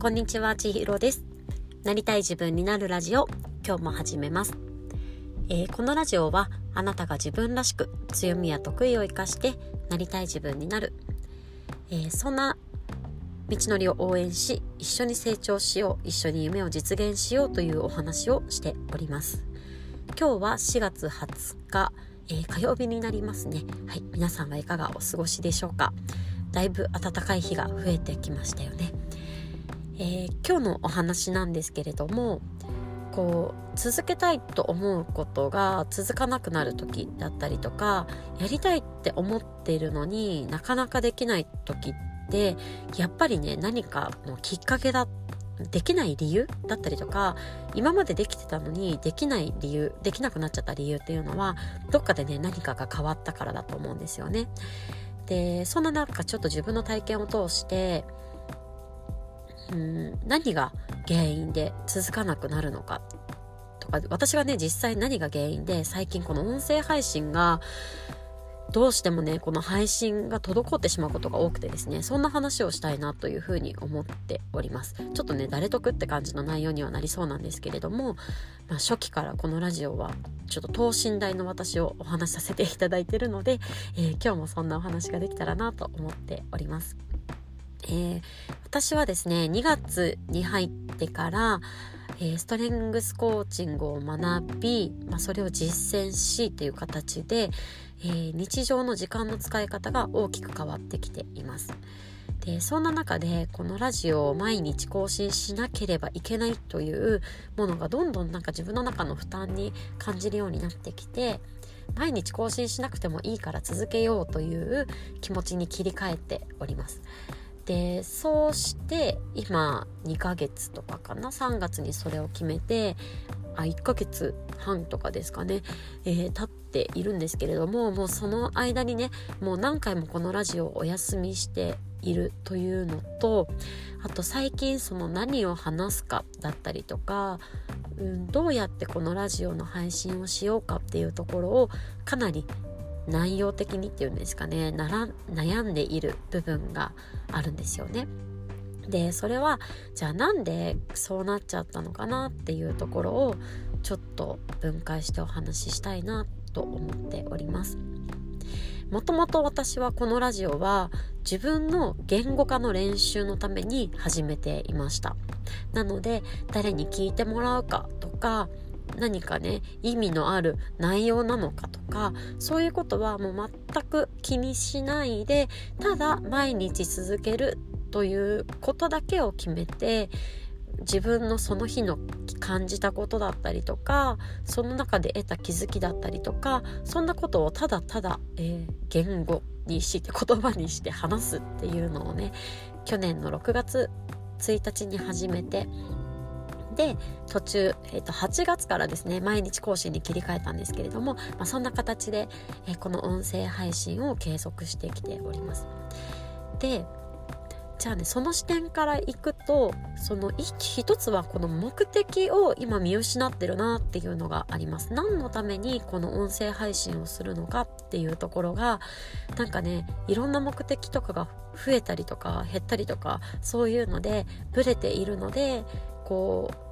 こんにちは、ちひろです。なりたい自分になるラジオ、今日も始めます。えー、このラジオは、あなたが自分らしく、強みや得意を生かして、なりたい自分になる。えー、そんな道のりを応援し、一緒に成長しよう、一緒に夢を実現しようというお話をしております。今日は4月20日、えー、火曜日になりますね。はい、皆さんはいかがお過ごしでしょうか。だいぶ暖かい日が増えてきましたよね。えー、今日のお話なんですけれどもこう続けたいと思うことが続かなくなる時だったりとかやりたいって思っているのになかなかできない時ってやっぱりね何かのきっかけだできない理由だったりとか今までできてたのにできない理由できなくなっちゃった理由っていうのはどっかでね何かが変わったからだと思うんですよね。でそんな中ちょっと自分の体験を通してうん。何が原因で続かなくなるのか。とか私がね実際何が原因で最近この音声配信がどうしてもねこの配信が滞ってしまうことが多くてですねそんな話をしたいなというふうに思っております。ちょっとね誰得って感じの内容にはなりそうなんですけれども、まあ、初期からこのラジオはちょっと等身大の私をお話しさせていただいているので、えー、今日もそんなお話ができたらなと思っております。えー、私はですね2月に入ってから、えー、ストレングスコーチングを学び、まあ、それを実践しという形で、えー、日常の時間の使い方が大きく変わってきています。でそんな中でこのラジオを毎日更新しなければいけないというものがどんどんなんか自分の中の負担に感じるようになってきて毎日更新しなくてもいいから続けようという気持ちに切り替えております。でそうして今2ヶ月とかかな？3月にそれを決めてあ1ヶ月半とかですかね、えー、経っているんですけれどももうその間にねもう何回もこのラジオをお休みしているというのとあと最近その何を話すかだったりとか、うん、どうやってこのラジオの配信をしようかっていうところをかなり内容的にっていうんですかね悩んでいる部分があるんですよね。でそれはじゃあなんでそうなっちゃったのかなっていうところをちょっと分解してお話ししたいなと思っております。もともと私はこのラジオは自分の言語化の練習のために始めていました。なので誰に聞いてもらうかとか何かね意味のある内容なのかとかそういうことはもう全く気にしないでただ毎日続けるということだけを決めて自分のその日の感じたことだったりとかその中で得た気づきだったりとかそんなことをただただ、えー、言語にして言葉にして話すっていうのをね去年の6月1日に始めてで途中、えー、と8月からですね毎日更新に切り替えたんですけれども、まあ、そんな形で、えー、この音声配信を継続してきております。でじゃあねその視点からいくとその一つはこの目的を今見失ってるなっていうのがあります何のためにこの音声配信をするのかっていうところがなんかねいろんな目的とかが増えたりとか減ったりとかそういうのでブレているのでこう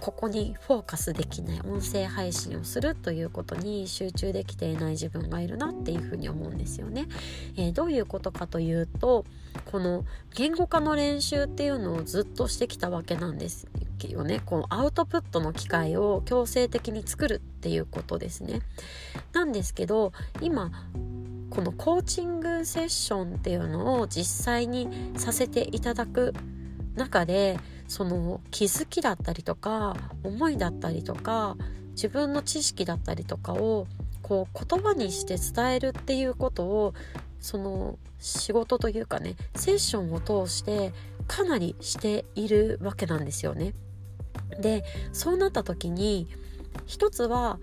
ここにフォーカスできない音声配信をするということに集中できていない自分がいるなっていうふうに思うんですよね。えー、どういうことかというとこの言語化の練習っていうのをずっとしてきたわけなんですよね。このアウトプットの機会を強制的に作るっていうことですね。なんですけど今このコーチングセッションっていうのを実際にさせていただく中でその気づきだったりとか思いだったりとか自分の知識だったりとかをこう言葉にして伝えるっていうことをその仕事というかねセッションを通してかなりしているわけなんですよね。でそうなった時に一つは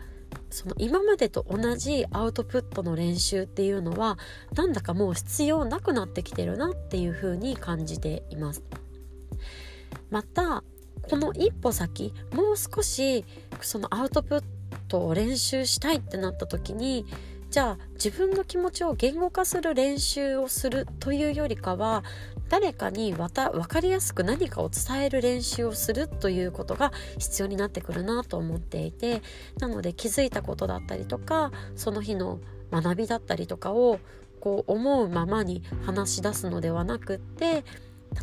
その今までと同じアウトプットの練習っていうのはなんだかもう必要なくなってきてるなっていうふうに感じています。またこの一歩先もう少しそのアウトプットを練習したいってなった時にじゃあ自分の気持ちを言語化する練習をするというよりかは誰かにまた分かりやすく何かを伝える練習をするということが必要になってくるなと思っていてなので気づいたことだったりとかその日の学びだったりとかをこう思うままに話し出すのではなくって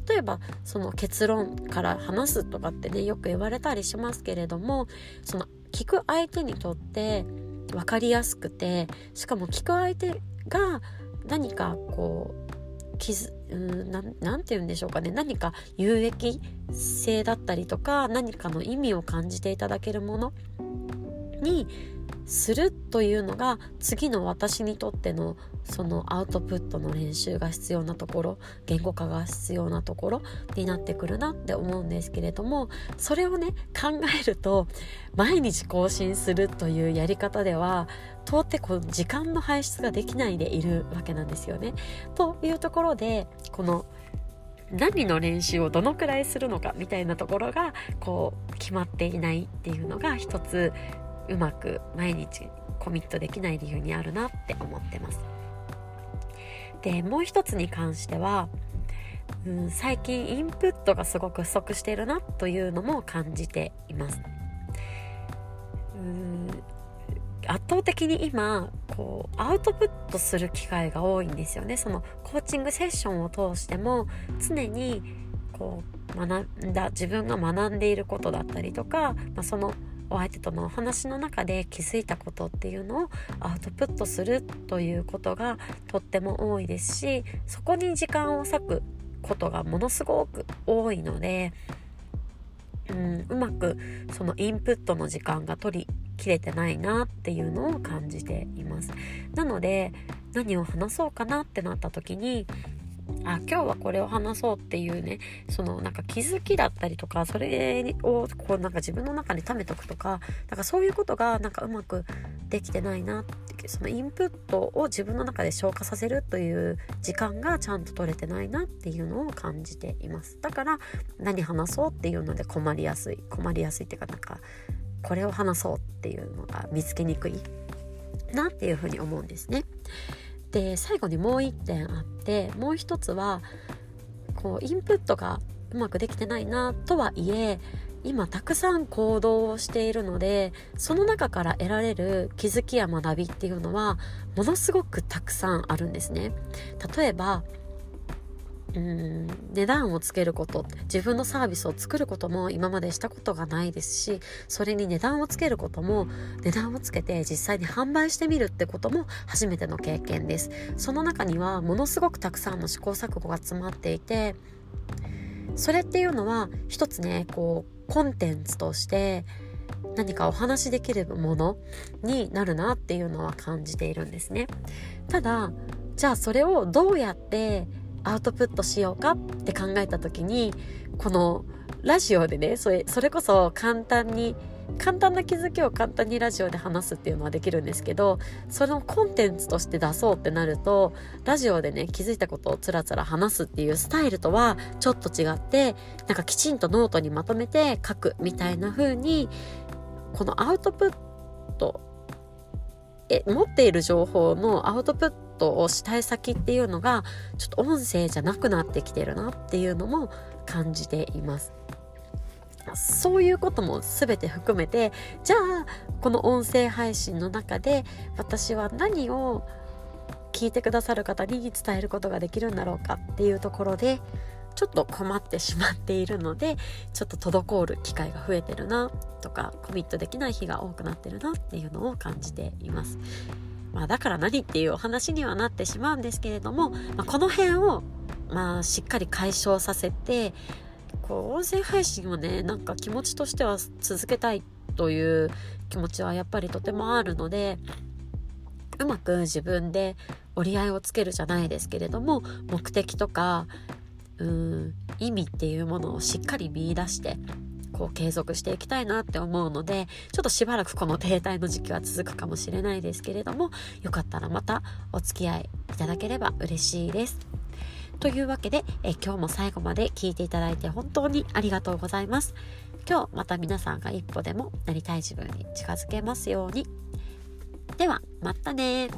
例えばその結論から話すとかってねよく言われたりしますけれどもその聞く相手にとって分かりやすくてしかも聞く相手が何かこう傷うんななんて言うんでしょうかね。何か有益性だったりとか何かの意味を感じていただけるものにするというのが次の私にとってのそのアウトプットの練習が必要なところ言語化が必要なところになってくるなって思うんですけれどもそれをね考えると毎日更新するというやり方では到底こう時間の排出ができないでいるわけなんですよね。というところでこの何の練習をどのくらいするのかみたいなところがこう決まっていないっていうのが一つうまく毎日コミットできない理由にあるなって思ってます。でもう一つに関しては、うん、最近インプットがすごく不足しているなというのも感じています。うん圧倒的に今こうアウトプットする機会が多いんですよねそのコーチングセッションを通しても常にこう学んだ自分が学んでいることだったりとか、まあ、そのお相手とのお話の中で気づいたことっていうのをアウトプットするということがとっても多いですしそこに時間を割くことがものすごく多いので、うん、うまくそのインプットの時間が取りきれてないなっていうのを感じています。なので何を話そうかなってなった時にあ今日はこれを話そうっていうねそのなんか気づきだったりとかそれをこうなんか自分の中に溜めとくとかなんかそういうことがなんかうまくできてないなってそのインプットを自分の中で消化させるという時間がちゃんと取れてないなっていうのを感じていますだから何話そうっていうので困りやすい困りやすいっていうかなんかこれを話そうっていうのが見つけにくいなっていうふうに思うんですね。で最後にもう一点あってもう一つはこうインプットがうまくできてないなとはいえ今たくさん行動をしているのでその中から得られる気づきや学びっていうのはものすごくたくさんあるんですね。例えばうん。値段をつけること自分のサービスを作ることも今までしたことがないですしそれに値段をつけることも値段をつけて実際に販売してみるってことも初めての経験です。その中にはものすごくたくさんの試行錯誤が詰まっていてそれっていうのは一つねこうコンテンツとして何かお話しできるものになるなっていうのは感じているんですね。ただじゃあそれをどうやってアウトプットしようかって考えた時にこのラジオでねそれそれこそ簡単に簡単な気づきを簡単にラジオで話すっていうのはできるんですけどそのコンテンツとして出そうってなるとラジオでね気づいたことをつらつら話すっていうスタイルとはちょっと違ってなんかきちんとノートにまとめて書くみたいな風にこのアウトプットえ持っている情報のアウトプットとをしたい先っていうのがちょっと音声じゃなくなってきてるなっていうのも感じています。そういうことも全て含めてじゃあこの音声配信の中で私は何を聞いてくださる方に伝えることができるんだろうかっていうところでちょっと困ってしまっているのでちょっと滞る機会が増えてるなとかコミットできない日が多くなってるなっていうのを感じています。まあ、だから何っていうお話にはなってしまうんですけれども、まあ、この辺を、まあ、しっかり解消させてこう音声配信をねなんか気持ちとしては続けたいという気持ちはやっぱりとてもあるのでうまく自分で折り合いをつけるじゃないですけれども目的とかうん意味っていうものをしっかり見いだしてこう継続していきたいなって思うのでちょっとしばらくこの停滞の時期は続くかもしれないですけれどもよかったらまたお付き合いいただければ嬉しいです。というわけでえ今日も最後まで聞いていただいて本当にありがとうございます。今日また皆さんが一歩でもなりたい自分に近づけますように。ではまたね